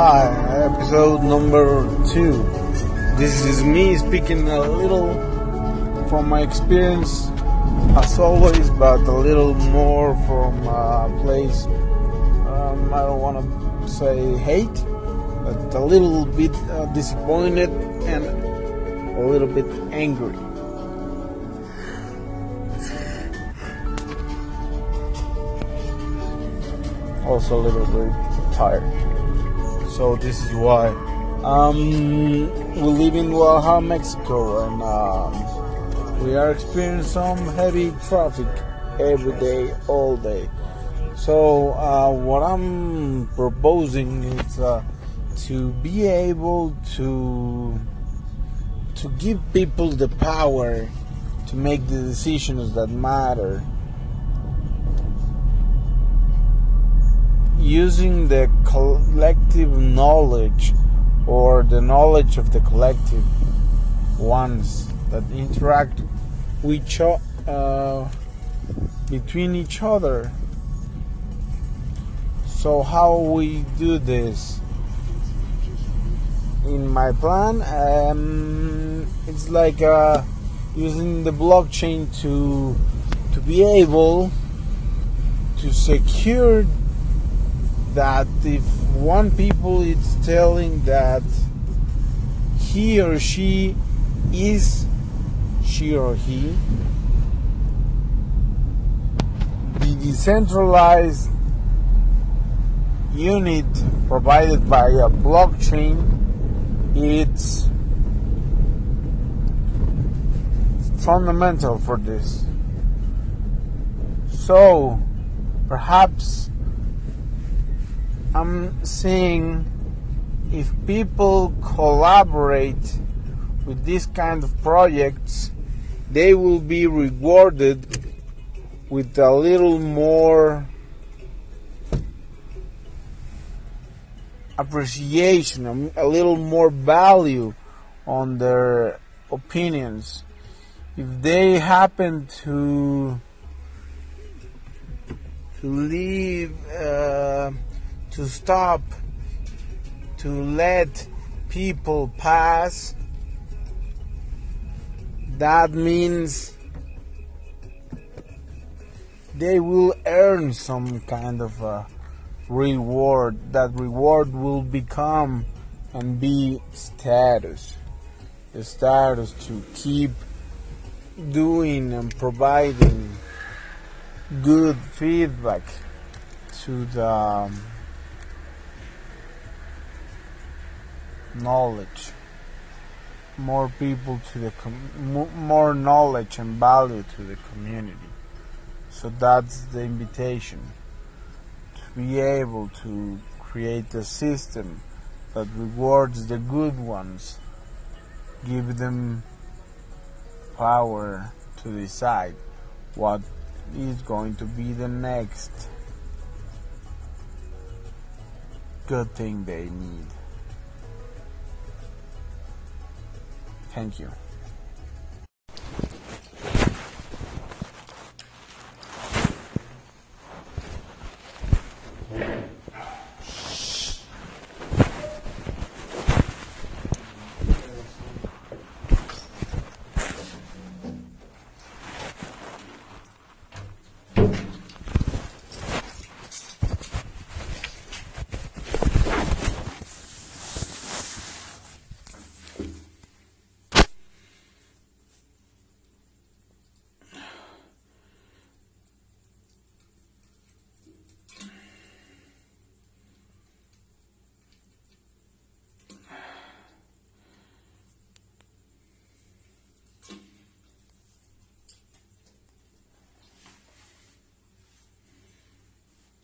Hi, episode number two. This is me speaking a little from my experience, as always, but a little more from a place um, I don't want to say hate, but a little bit uh, disappointed and a little bit angry. Also a little bit tired. So this is why. Um, we live in Guadalajara, Mexico, and um, we are experiencing some heavy traffic every day, all day. So uh, what I'm proposing is uh, to be able to to give people the power to make the decisions that matter using the collective knowledge or the knowledge of the collective ones that interact with each uh, between each other. So how we do this? In my plan, um, it's like uh, using the blockchain to to be able to secure that if one people is telling that he or she is she or he the decentralized unit provided by a blockchain it's fundamental for this. So perhaps I'm seeing if people collaborate with this kind of projects, they will be rewarded with a little more appreciation, a little more value on their opinions. If they happen to to leave. Uh, to stop, to let people pass, that means they will earn some kind of a reward. That reward will become and be status. The status to keep doing and providing good feedback to the um, knowledge. More people to the com- more knowledge and value to the community. So that's the invitation. To be able to create a system that rewards the good ones give them power to decide what is going to be the next good thing they need Thank you.